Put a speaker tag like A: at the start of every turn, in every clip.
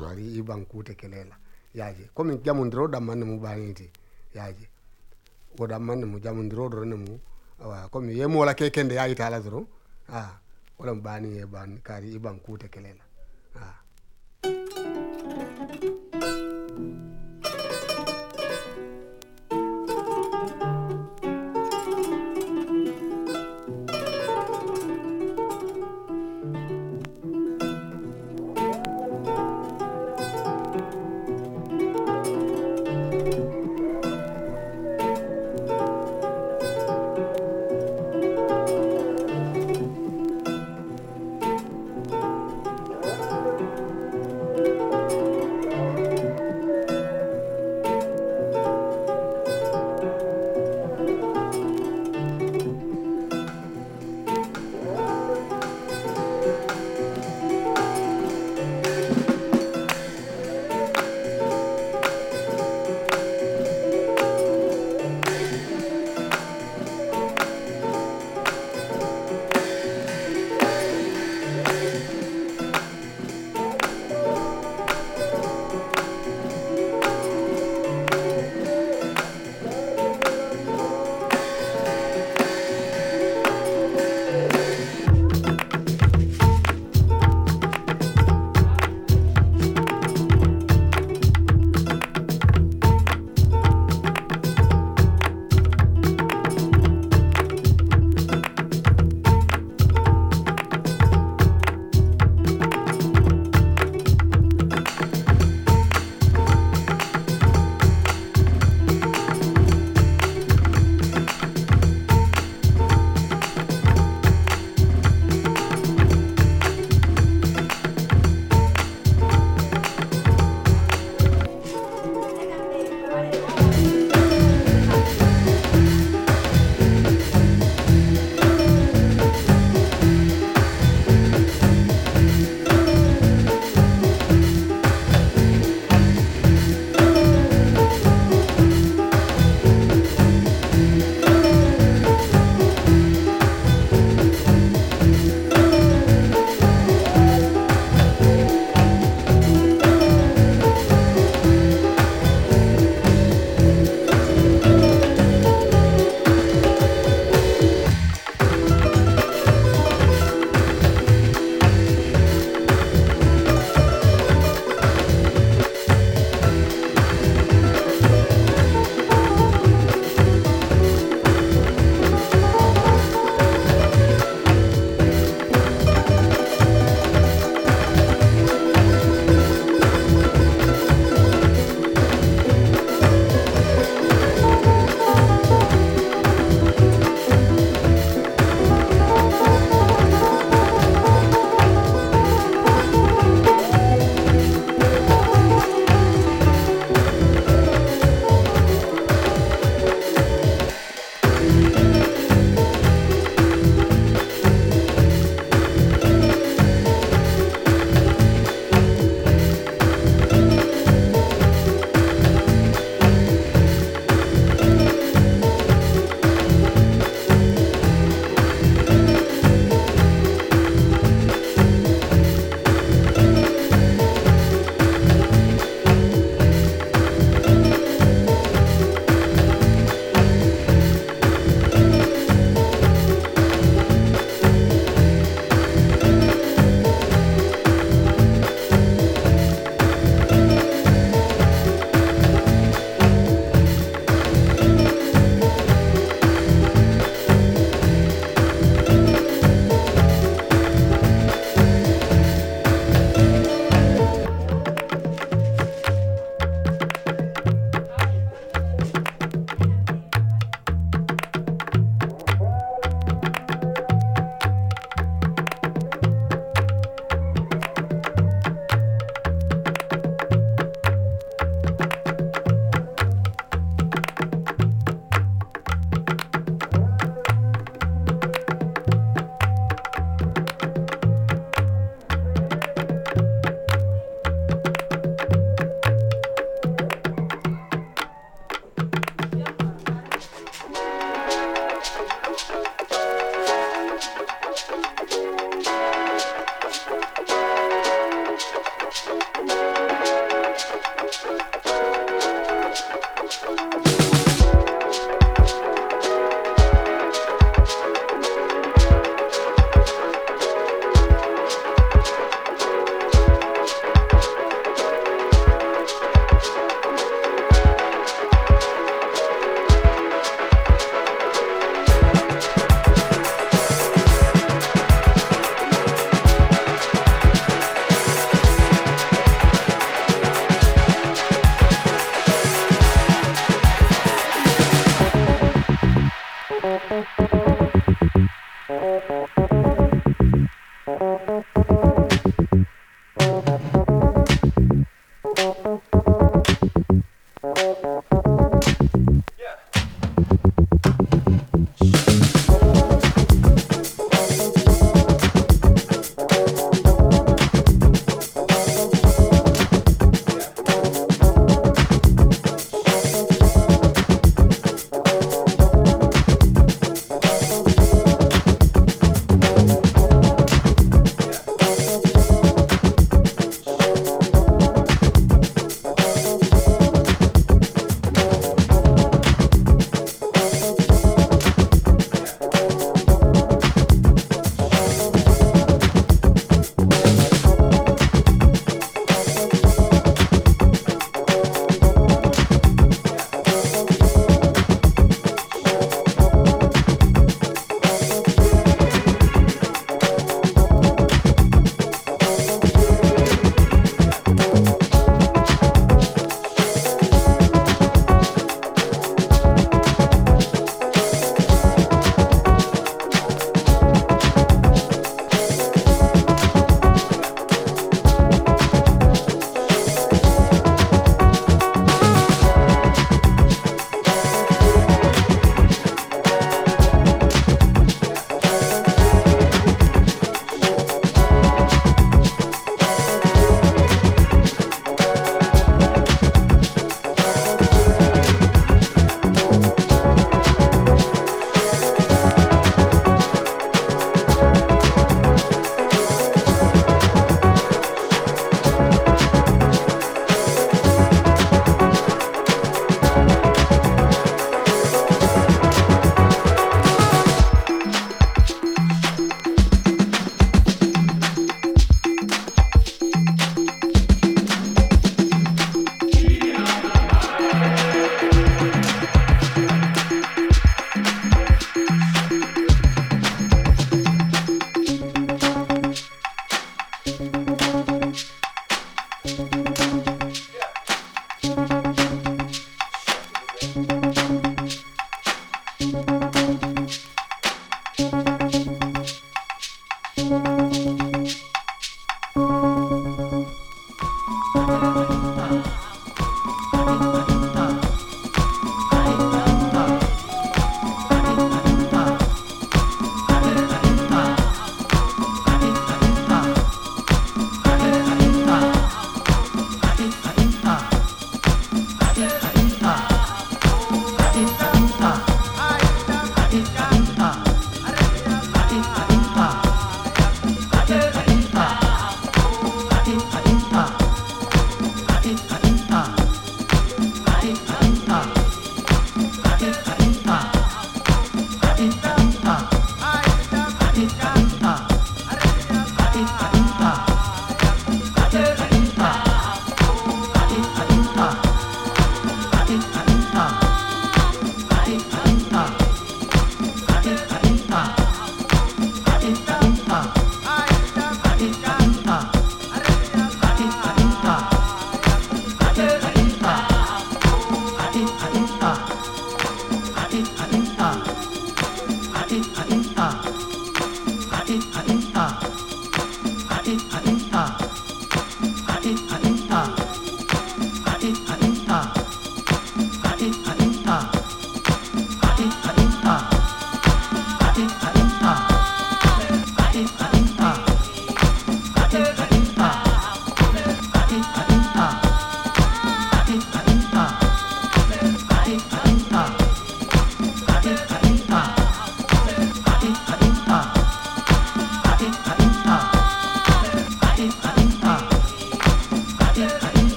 A: mari ibankutekelela yaje. Komi jamundira wo dammanne mu baniti. Yaje. Wo dammanne mu jamundira doro ne mu awa komi ye mola ke kende ya itala doro a ah, wala mu bani ye ban kari ibankutekelela a
B: ah.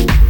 B: you.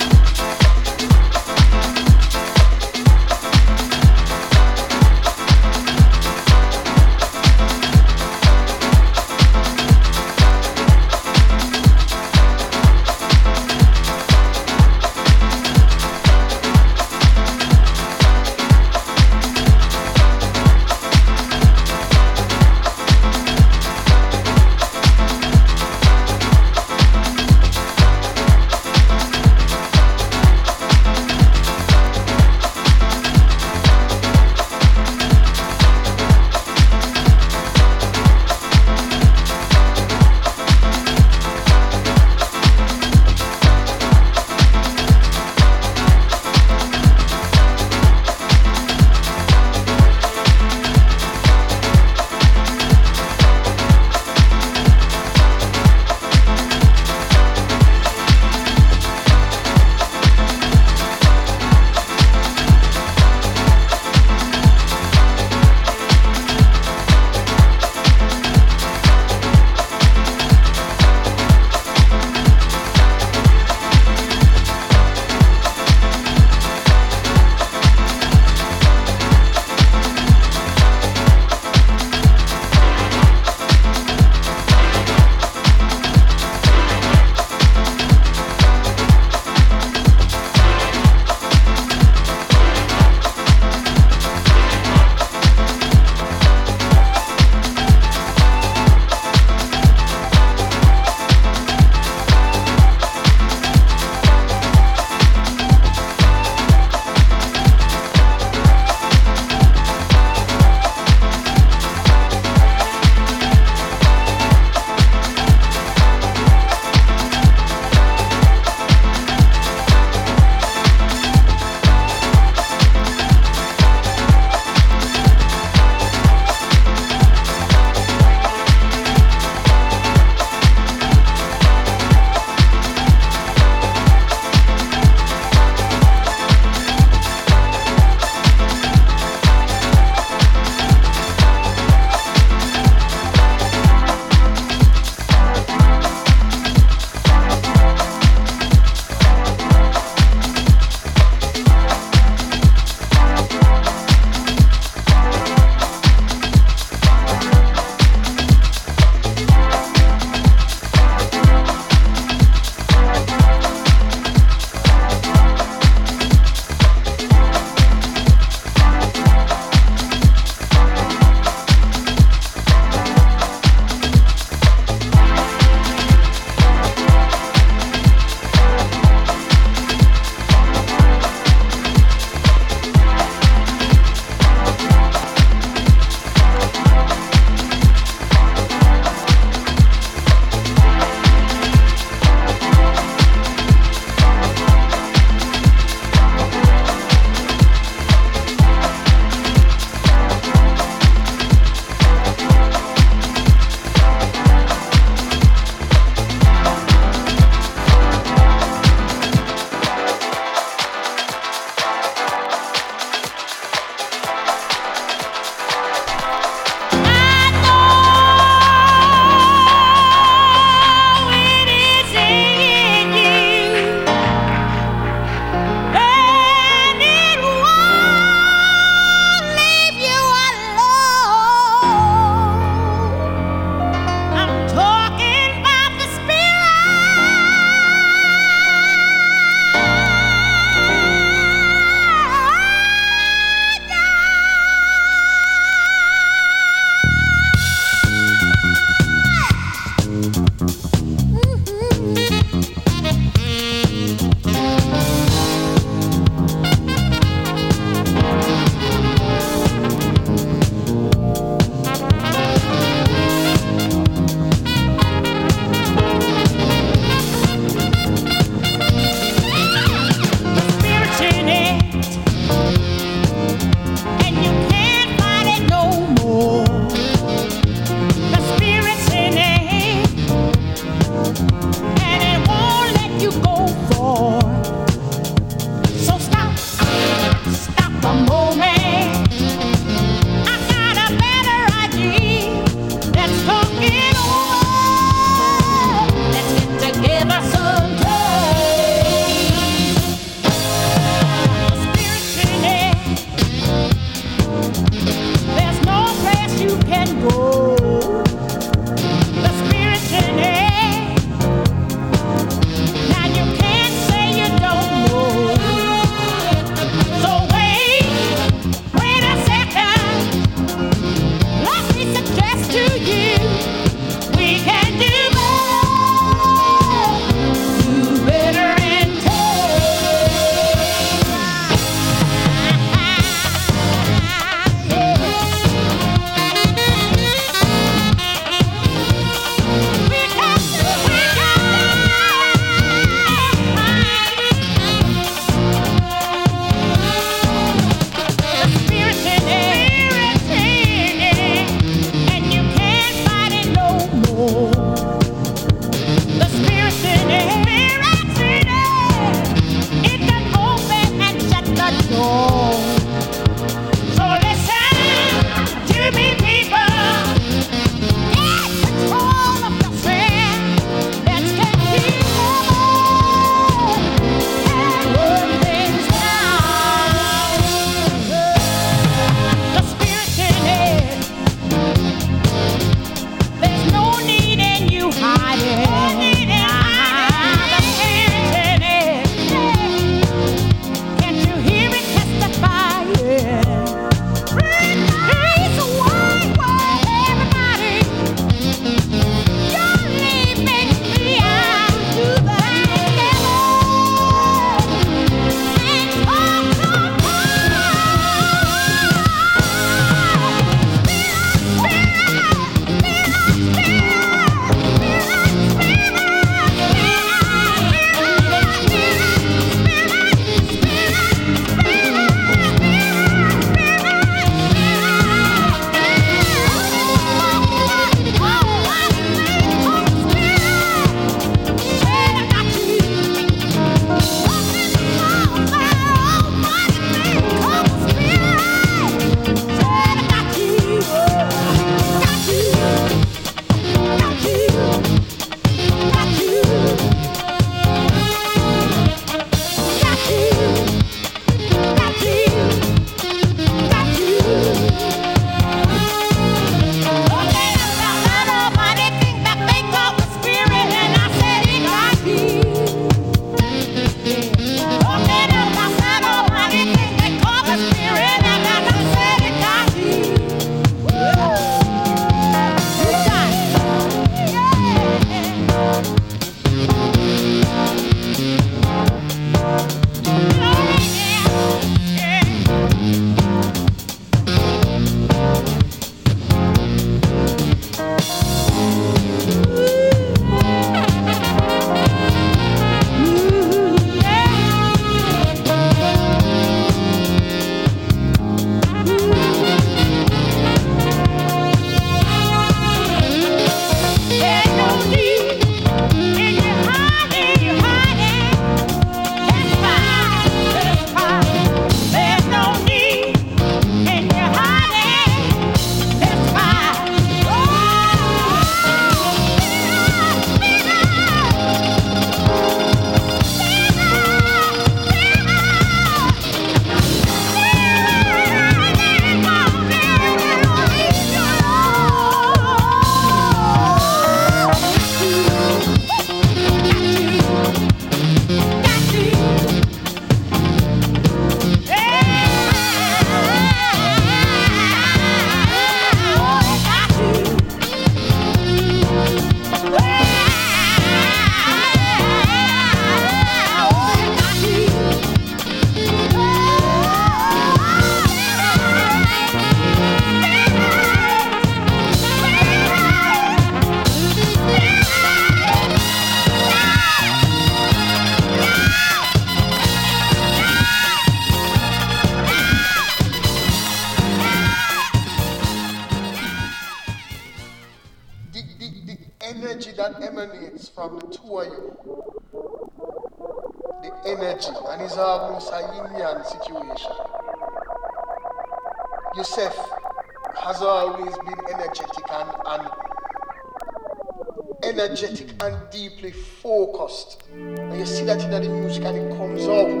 B: Energetic and deeply focused. And you see that in the music and it comes out.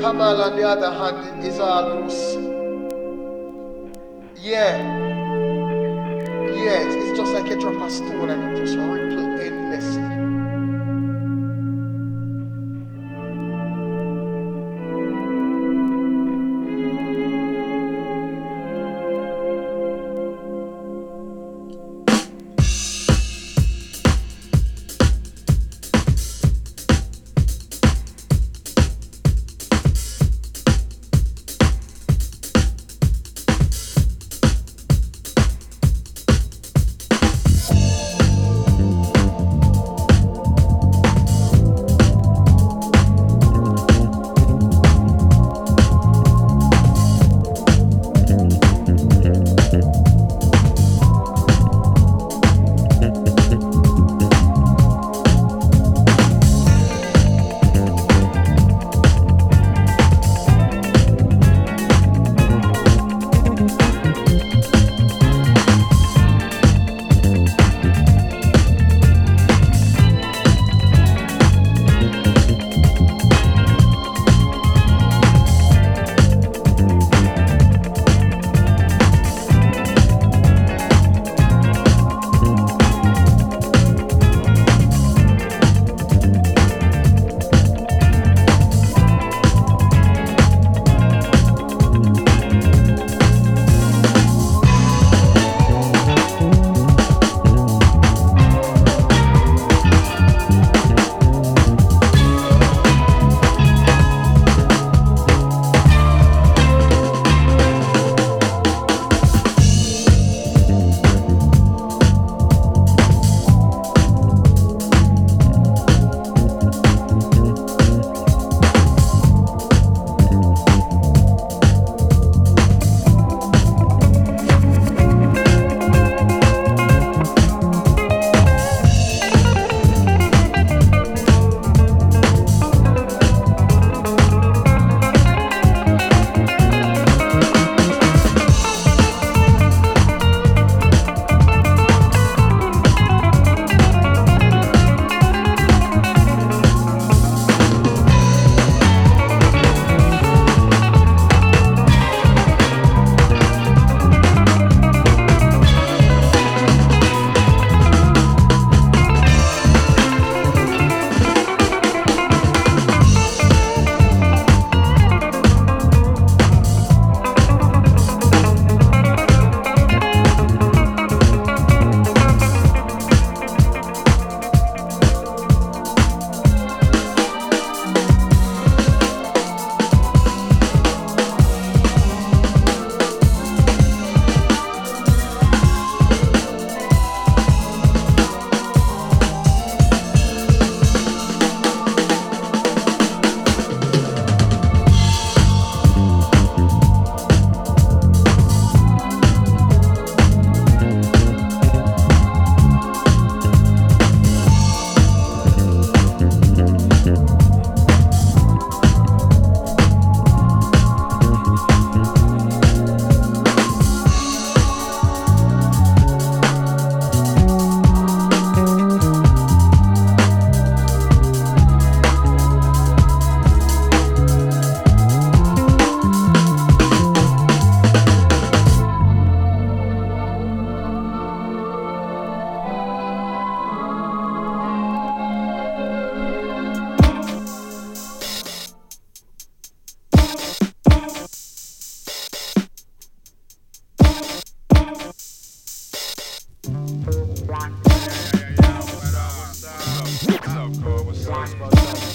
B: Kamal, on the other hand, is almost, yeah, yeah, it's, it's just like a drop of stone and it just